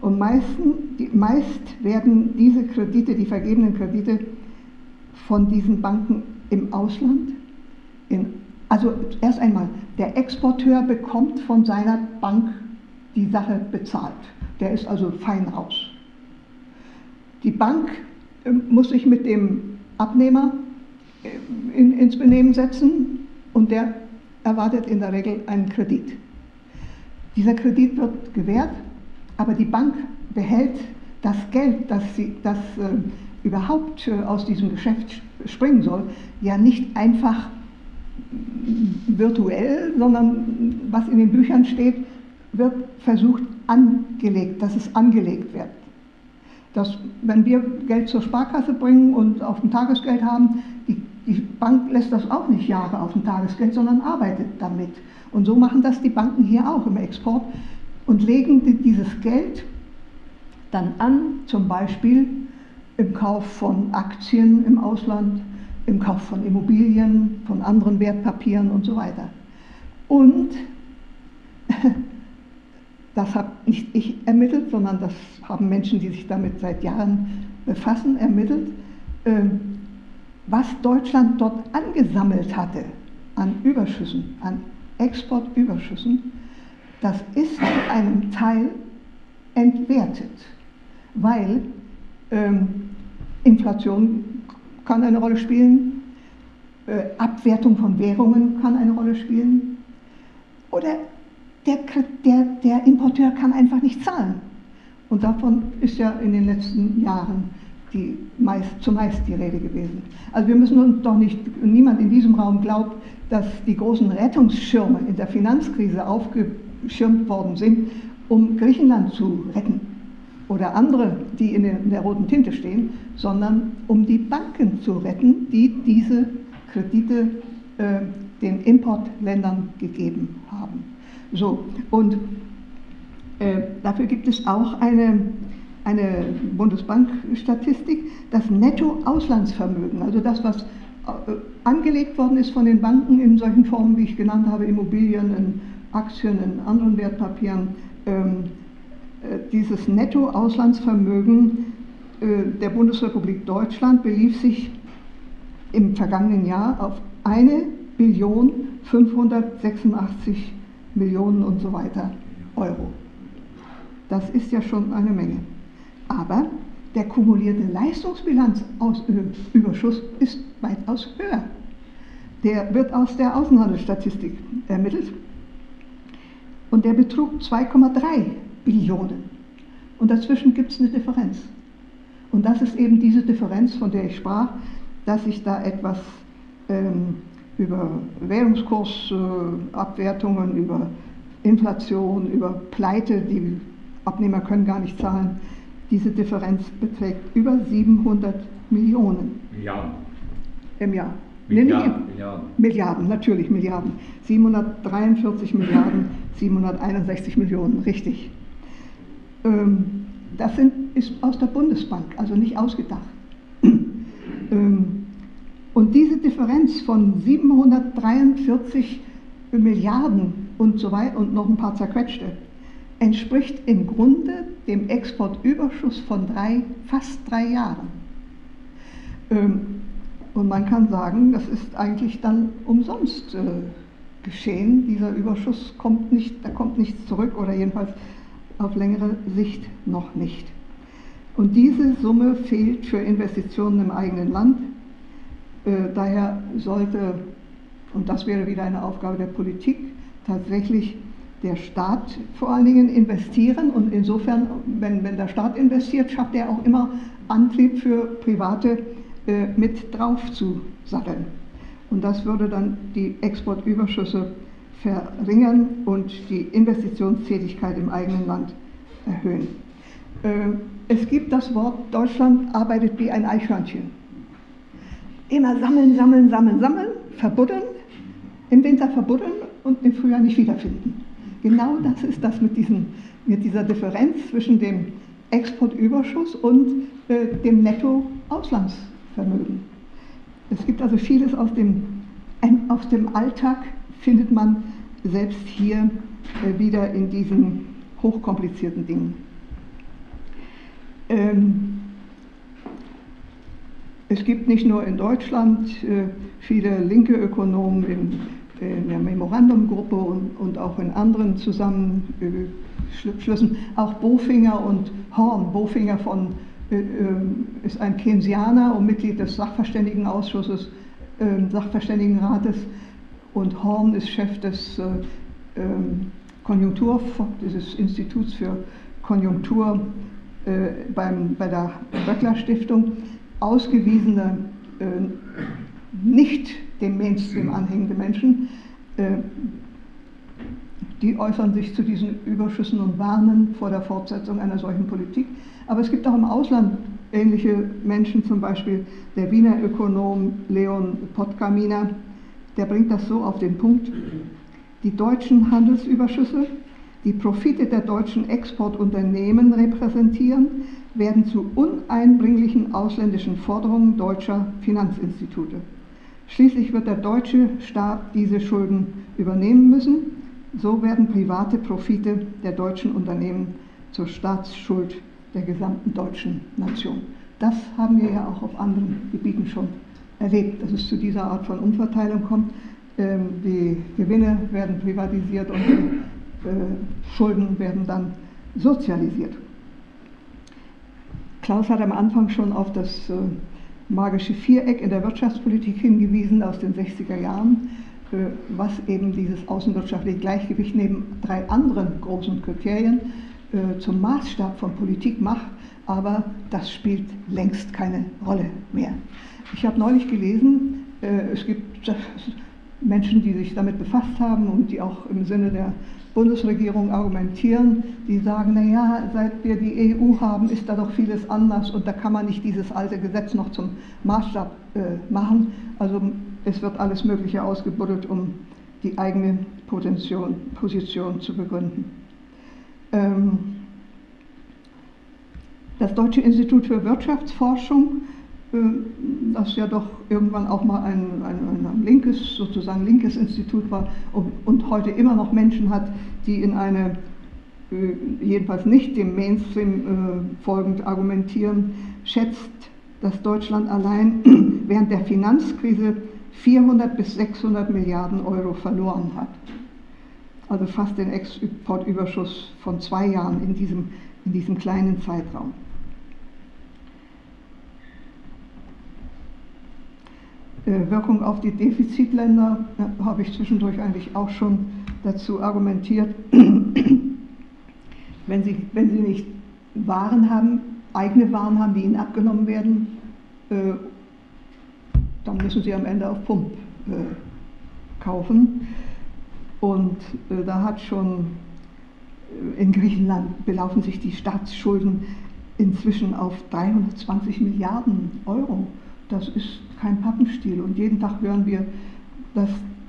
Und meisten, die, meist werden diese Kredite, die vergebenen Kredite, von diesen Banken im Ausland, in, also erst einmal, der Exporteur bekommt von seiner Bank die Sache bezahlt. Der ist also fein raus. Die Bank ähm, muss sich mit dem Abnehmer äh, in, ins Benehmen setzen und der erwartet in der Regel einen Kredit. Dieser Kredit wird gewährt, aber die Bank behält das Geld, das, sie, das äh, überhaupt äh, aus diesem Geschäft springen soll, ja nicht einfach virtuell, sondern was in den Büchern steht, wird versucht angelegt, dass es angelegt wird. Dass, wenn wir Geld zur Sparkasse bringen und auf dem Tagesgeld haben, die, die Bank lässt das auch nicht Jahre auf dem Tagesgeld, sondern arbeitet damit. Und so machen das die Banken hier auch im Export und legen dieses Geld dann an, zum Beispiel im Kauf von Aktien im Ausland, im Kauf von Immobilien, von anderen Wertpapieren und so weiter. Und das habe nicht ich ermittelt, sondern das haben Menschen, die sich damit seit Jahren befassen, ermittelt, ähm, was Deutschland dort angesammelt hatte an Überschüssen, an Exportüberschüssen, das ist zu einem Teil entwertet, weil ähm, Inflation kann eine Rolle spielen, äh, Abwertung von Währungen kann eine Rolle spielen oder der, der, der Importeur kann einfach nicht zahlen. Und davon ist ja in den letzten Jahren die meist, zumeist die Rede gewesen. Also wir müssen uns doch nicht, niemand in diesem Raum glaubt, dass die großen Rettungsschirme in der Finanzkrise aufgeschirmt worden sind, um Griechenland zu retten oder andere, die in der, roten Tinte stehen, sondern um die Banken zu retten, die diese Kredite äh, den Importländern gegeben haben. So, und äh, dafür gibt es auch eine, eine Bundesbankstatistik, das Nettoauslandsvermögen, also das, was äh, angelegt worden ist von den Banken in solchen Formen, wie ich genannt habe, Immobilien, in Aktien, in anderen Wertpapieren, ähm, äh, dieses Nettoauslandsvermögen äh, der Bundesrepublik Deutschland belief sich im vergangenen Jahr auf eine Billion 586 Millionen und so weiter Euro. Das ist ja schon eine Menge. Aber der kumulierte Leistungsbilanzüberschuss ist weitaus höher. Der wird aus der Außenhandelsstatistik ermittelt und der betrug 2,3 Billionen. Und dazwischen gibt es eine Differenz. Und das ist eben diese Differenz, von der ich sprach, dass sich da etwas ähm, über Währungskursabwertungen, über Inflation, über Pleite, die Abnehmer können gar nicht zahlen. Diese Differenz beträgt über 700 Millionen. Milliarden. Im Jahr. Milliarden, nee, Milliarden. Milliarden, natürlich Milliarden. 743 Milliarden, 761 Millionen, richtig. Ähm, das sind, ist aus der Bundesbank, also nicht ausgedacht. ähm, und diese Differenz von 743 Milliarden und so weiter und noch ein paar zerquetschte entspricht im Grunde dem Exportüberschuss von drei, fast drei Jahren. Ähm, und man kann sagen, das ist eigentlich dann umsonst äh, geschehen. Dieser Überschuss kommt nicht, da kommt nichts zurück oder jedenfalls auf längere Sicht noch nicht. Und diese Summe fehlt für Investitionen im eigenen Land äh, daher sollte, und das wäre wieder eine Aufgabe der Politik, tatsächlich der Staat vor allen Dingen investieren. Und insofern, wenn, wenn der Staat investiert, schafft er auch immer Antrieb für Private äh, mit drauf zu satteln. Und das würde dann die Exportüberschüsse verringern und die Investitionstätigkeit im eigenen Land erhöhen. Äh, es gibt das Wort, Deutschland arbeitet wie ein Eichhörnchen. Immer sammeln, sammeln, sammeln, sammeln, verbuddeln, im Winter verbuddeln und im Frühjahr nicht wiederfinden. Genau das ist das mit, diesen, mit dieser Differenz zwischen dem Exportüberschuss und äh, dem Netto-Auslandsvermögen. Es gibt also vieles aus dem, aus dem Alltag, findet man selbst hier äh, wieder in diesen hochkomplizierten Dingen. Ähm, es gibt nicht nur in Deutschland äh, viele linke Ökonomen in, in der Memorandumgruppe und, und, auch in anderen Zusammenschlüssen, auch Bofinger und Horn. Bofinger von, äh, äh, ist ein Keynesianer und Mitglied des Sachverständigenausschusses, äh, Sachverständigenrates. Und Horn ist Chef des äh, ähm, Konjunktur, dieses Instituts für Konjunktur äh, beim, bei der Böckler Stiftung. Ausgewiesene, äh, nicht dem Mainstream anhängende Menschen, äh, die äußern sich zu diesen Überschüssen und warnen vor der Fortsetzung einer solchen Politik. Aber es gibt auch im Ausland ähnliche Menschen, zum Beispiel der Wiener Ökonom Leon Podkaminer, der bringt das so auf den Punkt. Die deutschen Handelsüberschüsse die Profite der deutschen Exportunternehmen repräsentieren, werden zu uneinbringlichen ausländischen Forderungen deutscher Finanzinstitute. Schließlich wird der deutsche Staat diese Schulden übernehmen müssen. So werden private Profite der deutschen Unternehmen zur Staatsschuld der gesamten deutschen Nation. Das haben wir ja auch auf anderen Gebieten schon erlebt, dass es zu dieser Art von Umverteilung kommt. Ähm, die Gewinne werden privatisiert und die äh, Schulden werden dann sozialisiert. Klaus hat am Anfang schon auf das äh, magische Viereck in der Wirtschaftspolitik hingewiesen aus den 60er Jahren, äh, was eben dieses außenwirtschaftliche Gleichgewicht neben drei anderen großen Kriterien zum Maßstab von Politik macht, aber das spielt längst keine Rolle mehr. Ich habe neulich gelesen, es gibt Menschen, die sich damit befasst haben und die auch im Sinne der Bundesregierung argumentieren, die sagen, naja, seit wir die EU haben, ist da doch vieles anders und da kann man nicht dieses alte Gesetz noch zum Maßstab äh, machen. Also es wird alles Mögliche ausgebuddelt, um die eigene Position, Position zu begründen. Ähm, das Deutsche Institut für Wirtschaftsforschung das ja doch irgendwann auch mal ein, ein, ein, linkes, sozusagen linkes Institut war und, und, heute immer noch Menschen hat, die in eine, äh, jedenfalls nicht dem Mainstream äh, folgend argumentieren, schätzt, dass Deutschland allein während der Finanzkrise 400 bis 600 Milliarden Euro verloren hat. Also fast den Exportüberschuss von zwei Jahren in diesem, in diesem kleinen Zeitraum. Äh, Wirkung auf die Defizitländer äh, habe ich zwischendurch eigentlich auch schon dazu argumentiert. wenn, sie, wenn sie nicht Waren haben, eigene Waren haben, die ihnen abgenommen werden, äh, dann müssen sie am Ende auf Pump kaufen. Und da hat schon in Griechenland belaufen sich die Staatsschulden inzwischen auf 320 Milliarden Euro. Das ist kein Pappenstiel. Und jeden Tag hören wir, dass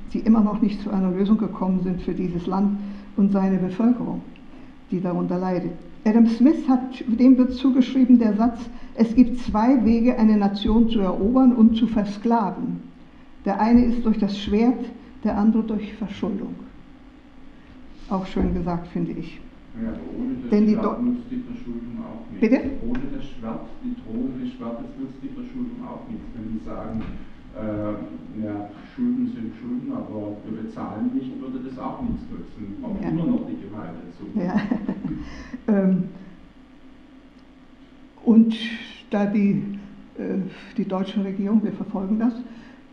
sie immer noch nicht zu einer Lösung gekommen sind für dieses Land und seine Bevölkerung, die darunter leidet. Adam Smith hat, dem wird zugeschrieben der Satz, es gibt zwei Wege, eine Nation zu erobern und zu versklaven. Der eine ist durch das Schwert, der andere durch Verschuldung. Auch schön gesagt, finde ich. Ja, ohne das Denn die Schwert nutzt die Verschuldung auch nichts. Bitte? Ohne das Schwert, die Drohung des Schwertes nutzt die Verschuldung auch nichts. Wenn Sie sagen, äh, ja, Schulden sind Schulden, aber wir bezahlen nicht, würde das auch nichts nutzen. Auch ja. immer noch die Gewalt dazu. Ja. ähm, und da die, äh, die deutsche Regierung, wir verfolgen das,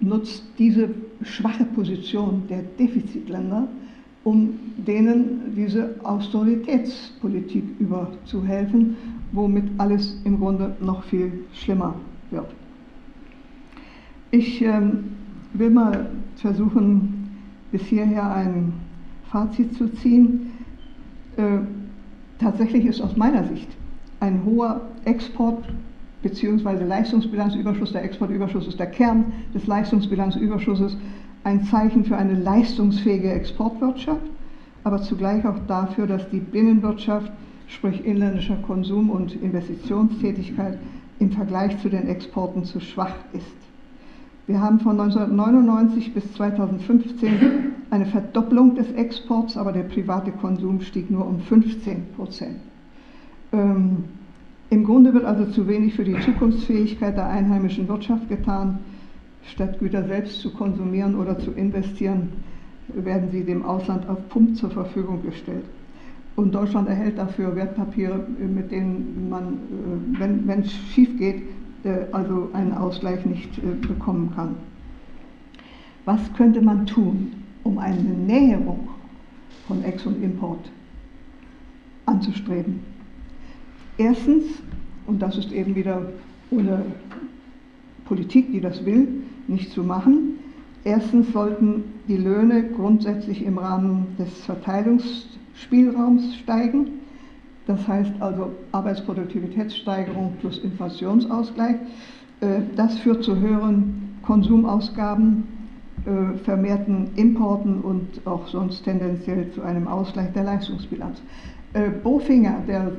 nutzt diese schwache Position der Defizitländer, um denen diese Austeritätspolitik überzuhelfen, womit alles im Grunde noch viel schlimmer wird. Ich ähm, will mal versuchen, bis hierher ein Fazit zu ziehen. Äh, tatsächlich ist aus meiner Sicht ein hoher Export bzw. Leistungsbilanzüberschuss, der Exportüberschuss ist der Kern des Leistungsbilanzüberschusses, ein Zeichen für eine leistungsfähige Exportwirtschaft, aber zugleich auch dafür, dass die Binnenwirtschaft, sprich inländischer Konsum und Investitionstätigkeit, im Vergleich zu den Exporten zu schwach ist. Wir haben von 1999 bis 2015 eine Verdopplung des Exports, aber der private Konsum stieg nur um 15 Prozent. Ähm, Im Grunde wird also zu wenig für die Zukunftsfähigkeit der einheimischen Wirtschaft getan. Statt Güter selbst zu konsumieren oder zu investieren, werden sie dem Ausland auf Pump zur Verfügung gestellt. Und Deutschland erhält dafür Wertpapiere, mit denen man, äh, wenn es schief geht, äh, also einen Ausgleich nicht äh, bekommen kann. Was könnte man tun, um eine Näherung von Ex und Import anzustreben? Erstens, und das ist eben wieder ohne Politik, die das will, nicht zu machen, erstens sollten die Löhne grundsätzlich im Rahmen des Verteilungsspielraums steigen. Das heißt also Arbeitsproduktivitätssteigerung plus Inflationsausgleich. Äh, das führt zu höheren Konsumausgaben, äh, vermehrten Importen und auch sonst tendenziell zu einem Ausgleich der Leistungsbilanz. Äh, Bofinger, der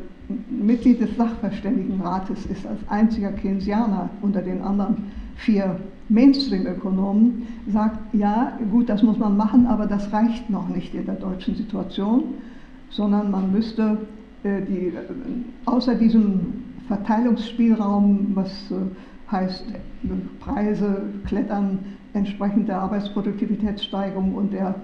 Mitglied des Sachverständigenrates ist, als einziger Keynesianer unter den anderen vier Mainstream-Ökonomen, sagt, ja, gut, das muss man machen, aber das reicht noch nicht in der deutschen Situation, sondern man müsste äh, die, äh, außer diesem Verteilungsspielraum, was äh, heißt Preise klettern entsprechend der Arbeitsproduktivitätssteigerung und der,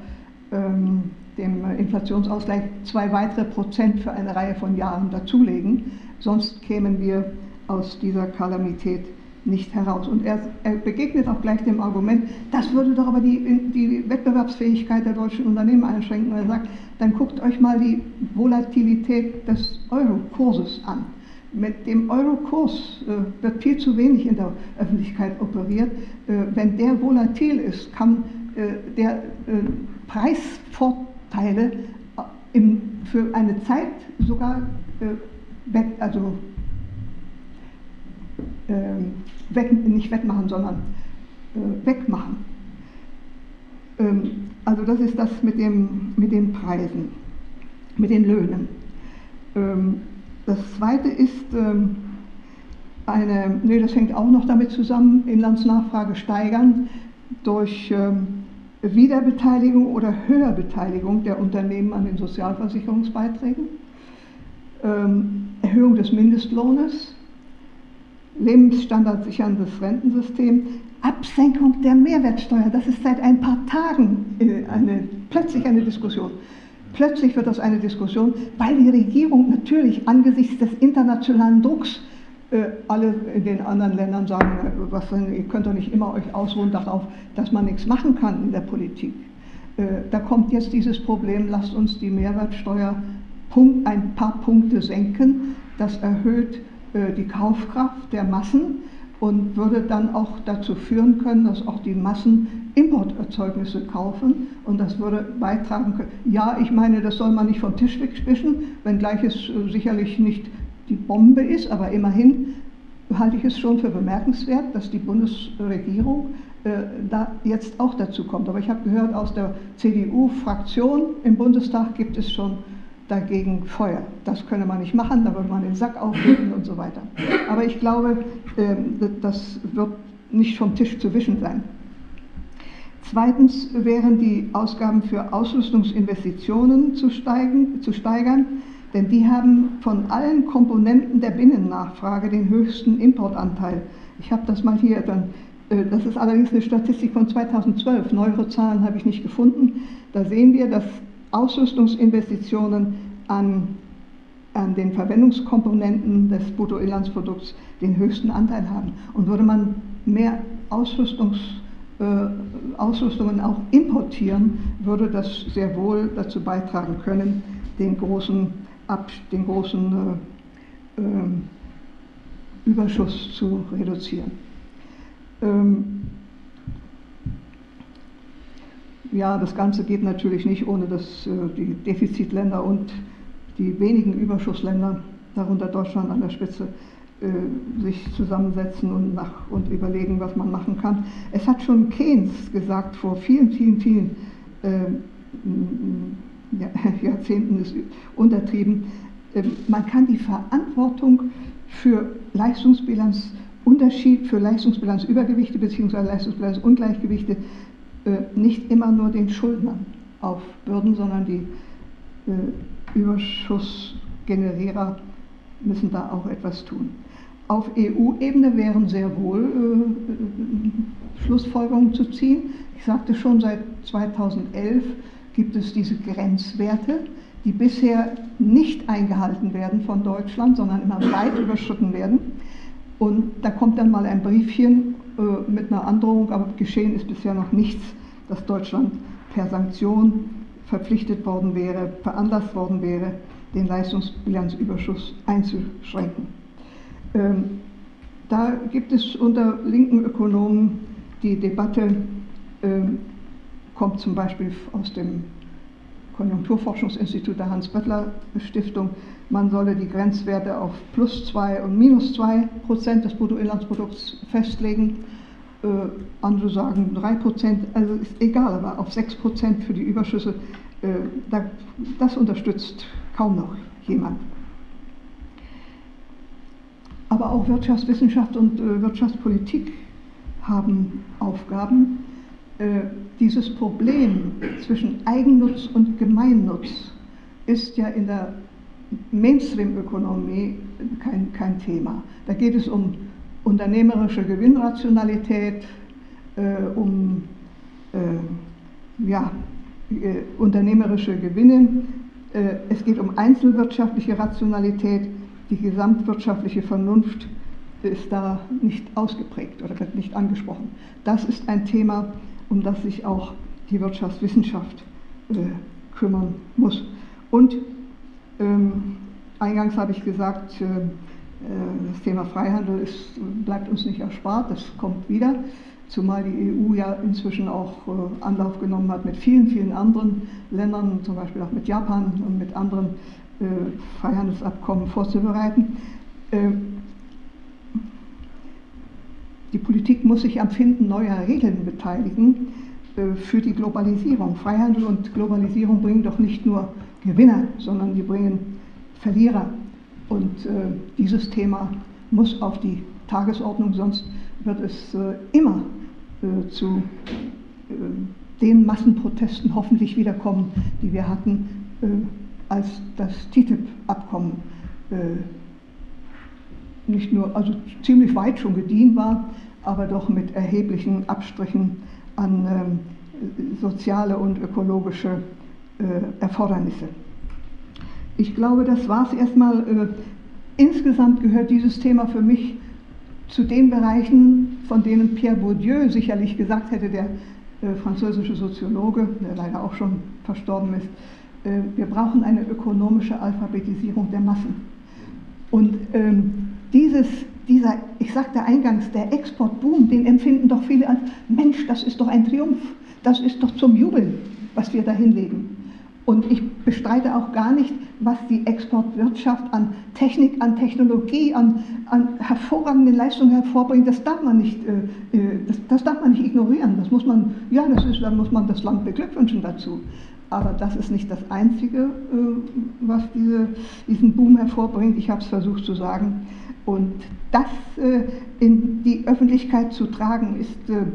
ähm, dem Inflationsausgleich zwei weitere Prozent für eine Reihe von Jahren dazulegen. Sonst kämen wir aus dieser Kalamität nicht heraus. Und er, er, begegnet auch gleich dem Argument, das würde doch aber die, die Wettbewerbsfähigkeit der deutschen Unternehmen einschränken. Er sagt, dann guckt euch mal die Volatilität des Euro-Kurses an. Mit dem Euro-Kurs äh, wird viel zu wenig in der Öffentlichkeit operiert. Äh, wenn der volatil ist, kann äh, der äh, Preisvorteile äh, im, für eine Zeit sogar äh, weg, nicht wettmachen, sondern wegmachen. Ähm, also das ist das mit, dem, mit den Preisen, mit den Löhnen. Ähm, das zweite ist ähm, eine, nee, das hängt auch noch damit zusammen, Inlandsnachfrage steigern durch ähm, Wiederbeteiligung oder Höherbeteiligung der Unternehmen an den Sozialversicherungsbeiträgen, Erhöhung des Mindestlohnes, Lebensstandard sicherndes Rentensystem, Absenkung der Mehrwertsteuer. Das ist seit ein paar Tagen eine, plötzlich eine Diskussion. Plötzlich wird das eine Diskussion, weil die Regierung natürlich angesichts des internationalen Drucks äh, alle in den anderen Ländern sagen, äh, was, ihr könnt doch nicht immer euch ausruhen darauf, dass man nichts machen kann in der Politik. Äh, da kommt jetzt dieses Problem, lasst uns die Mehrwertsteuer ein paar Punkte senken. Das erhöht die Kaufkraft der Massen und würde dann auch dazu führen können, dass auch die Massen Importerzeugnisse kaufen und das würde beitragen können. Ja, ich meine, das soll man nicht vom Tisch wegspischen, wenngleich es äh, sicherlich nicht die Bombe ist, aber immerhin halte ich es schon für bemerkenswert, dass die Bundesregierung äh, da jetzt auch dazu kommt. Aber ich habe gehört, aus der CDU-Fraktion im Bundestag gibt es schon dagegen Feuer. Das könne man nicht machen, da würde man den Sack aufheben und so weiter. Aber ich glaube, ähm, das wird nicht vom Tisch zu wischen sein. Zweitens wären die Ausgaben für Ausrüstungsinvestitionen zu, steigen, zu steigern, denn die haben von allen Komponenten der Binnennachfrage den höchsten Importanteil. Ich habe das mal hier dann. Äh, das ist allerdings eine Statistik von 2012. Neuere Zahlen habe ich nicht gefunden. Da sehen wir, dass Ausrüstungsinvestitionen an, an den Verwendungskomponenten des Bruttoinlandsprodukts den höchsten Anteil haben. Und würde man mehr Ausrüstungs, äh, Ausrüstungen auch importieren, würde das sehr wohl dazu beitragen können, den großen, Ab, den großen äh, äh, Überschuss zu reduzieren. Ähm, ja, das Ganze geht natürlich nicht, ohne dass äh, die Defizitländer und die wenigen Überschussländer, darunter Deutschland an der Spitze, äh, sich zusammensetzen und, nach, und überlegen, was man machen kann. Es hat schon Keynes gesagt, vor vielen, vielen, vielen äh, Jahrzehnten ist untertrieben, äh, man kann die Verantwortung für Leistungsbilanzunterschied, für Leistungsbilanzübergewichte bzw. Leistungsbilanzungleichgewichte nicht immer nur den Schuldnern aufbürden, sondern die äh, Überschussgenerierer müssen da auch etwas tun. Auf EU-Ebene wären sehr wohl äh, Schlussfolgerungen zu ziehen. Ich sagte schon, seit 2011 gibt es diese Grenzwerte, die bisher nicht eingehalten werden von Deutschland, sondern immer weit überschritten werden. Und da kommt dann mal ein Briefchen äh, mit einer Androhung, aber geschehen ist bisher noch nichts, dass Deutschland per Sanktion verpflichtet worden wäre, veranlasst worden wäre, den Leistungsbilanzüberschuss einzuschränken. Ähm, da gibt es unter linken Ökonomen die Debatte, ähm, kommt zum Beispiel aus dem Konjunkturforschungsinstitut der Hans-Böttler-Stiftung, man solle die Grenzwerte auf plus 2 und minus 2 Prozent des Bruttoinlandsprodukts festlegen. Äh, andere sagen 3 Prozent, also ist egal, aber auf 6 Prozent für die Überschüsse, äh, da, das unterstützt kaum noch jemand. Aber auch Wirtschaftswissenschaft und äh, Wirtschaftspolitik haben Aufgaben. Äh, dieses Problem zwischen Eigennutz und Gemeinnutz ist ja in der Mainstream-Ökonomie kein, kein Thema. Da geht es um unternehmerische Gewinnrationalität, äh, um äh, ja, äh, unternehmerische Gewinne. Es geht um einzelwirtschaftliche Rationalität. Die gesamtwirtschaftliche Vernunft ist da nicht ausgeprägt oder wird nicht angesprochen. Das ist ein Thema, um das sich auch die Wirtschaftswissenschaft äh, kümmern muss. Und ähm, eingangs habe ich gesagt, äh, das Thema Freihandel ist, bleibt uns nicht erspart, das kommt wieder, zumal die EU ja inzwischen auch äh, Anlauf genommen hat mit vielen, vielen anderen Ländern, zum Beispiel auch mit Japan und mit anderen äh, Freihandelsabkommen vorzubereiten. Äh, die Politik muss sich am Finden neuer Regeln beteiligen äh, für die Globalisierung. Freihandel und Globalisierung bringen doch nicht nur Gewinner, sondern die bringen Verlierer. Und äh, dieses Thema muss auf die Tagesordnung, sonst wird es äh, immer äh, zu äh, den Massenprotesten hoffentlich wiederkommen, die wir hatten, äh, als das TTIP-Abkommen nicht nur, also ziemlich weit schon gedient war, aber doch mit erheblichen Abstrichen an soziale und ökologische äh, Erfordernisse. Ich glaube, das war es erstmal. Äh, insgesamt gehört dieses Thema für mich zu den Bereichen, von denen Pierre Bourdieu sicherlich gesagt hätte, der äh, französische Soziologe, der leider auch schon verstorben ist, äh, wir brauchen eine ökonomische Alphabetisierung der Massen. Und ähm, dieses, dieser, ich sagte eingangs, der Exportboom, den empfinden doch viele als, Mensch, das ist doch ein Triumph, das ist doch zum Jubeln, was wir da hinlegen. Und ich bestreite auch gar nicht, was die Exportwirtschaft an Technik, an Technologie, an, an hervorragenden Leistungen hervorbringt. Das darf man nicht, äh, äh das, das, darf man nicht ignorieren. Das muss man, ja, das ist, da muss man das Land beglückwünschen dazu. Aber das ist nicht das Einzige, äh, was diese, diesen Boom hervorbringt. Ich habe es versucht zu sagen. Und das äh, in die Öffentlichkeit zu tragen, ist, äh,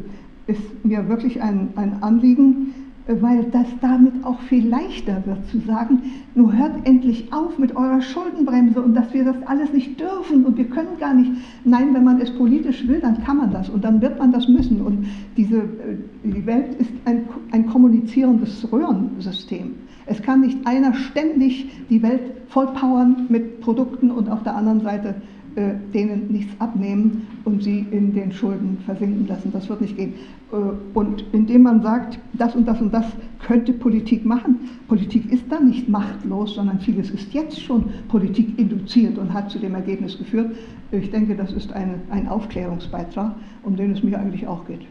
ist mir wirklich ein, ein Anliegen, weil das damit auch viel leichter wird zu sagen, nur hört endlich auf mit eurer Schuldenbremse und dass wir das alles nicht dürfen und wir können gar nicht. Nein, wenn man es politisch will, dann kann man das und dann wird man das müssen. Und diese, die Welt ist ein, ein kommunizierendes Röhrensystem. Es kann nicht einer ständig die Welt vollpowern mit Produkten und auf der anderen Seite äh, denen nichts abnehmen und sie in den Schulden versinken lassen. Das wird nicht gehen. Äh, und indem man sagt, das und das und das könnte Politik machen, Politik ist dann nicht machtlos, sondern vieles ist jetzt schon Politik induziert und hat zu dem Ergebnis geführt. Ich denke, das ist eine, ein Aufklärungsbeitrag, um den es mir eigentlich auch geht.